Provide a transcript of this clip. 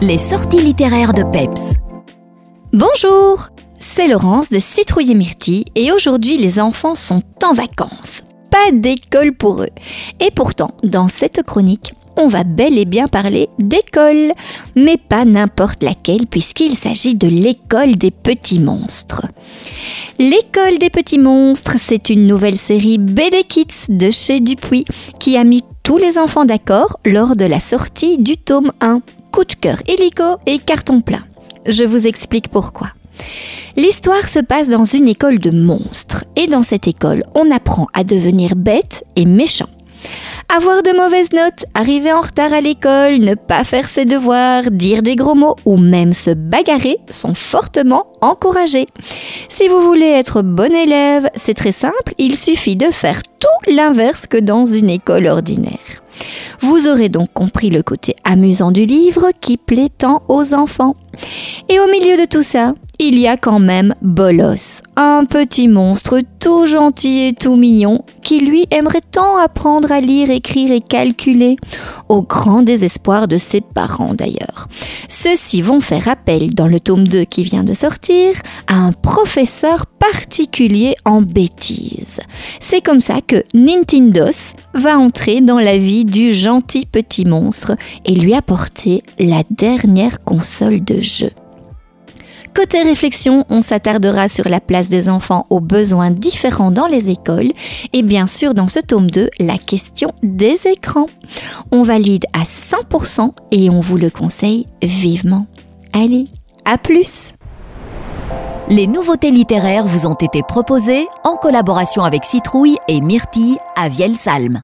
Les sorties littéraires de Peps. Bonjour, c'est Laurence de Citrouille et Myrtille et aujourd'hui les enfants sont en vacances. Pas d'école pour eux. Et pourtant, dans cette chronique, on va bel et bien parler d'école, mais pas n'importe laquelle puisqu'il s'agit de l'école des petits monstres. L'école des petits monstres, c'est une nouvelle série BD Kids de chez Dupuis qui a mis tous les enfants d'accord lors de la sortie du tome 1. Coup de cœur illico et carton plein. Je vous explique pourquoi. L'histoire se passe dans une école de monstres et dans cette école, on apprend à devenir bête et méchant. Avoir de mauvaises notes, arriver en retard à l'école, ne pas faire ses devoirs, dire des gros mots ou même se bagarrer sont fortement encouragés. Si vous voulez être bon élève, c'est très simple, il suffit de faire tout l'inverse que dans une école ordinaire. Vous aurez donc compris le côté amusant du livre qui plaît tant aux enfants. Et au milieu de tout ça, il y a quand même Bolos, un petit monstre tout gentil et tout mignon qui lui aimerait tant apprendre à lire, écrire et calculer, au grand désespoir de ses parents d'ailleurs. Ceux-ci vont faire appel dans le tome 2 qui vient de sortir à un professeur particulier en bêtises. C'est comme ça que Nintendos va entrer dans la vie du gentil petit monstre et lui apporter la dernière console de jeu. Côté réflexion, on s'attardera sur la place des enfants aux besoins différents dans les écoles et bien sûr dans ce tome 2, la question des écrans. On valide à 100% et on vous le conseille vivement. Allez, à plus Les nouveautés littéraires vous ont été proposées en collaboration avec Citrouille et Myrtille à Vielsalm.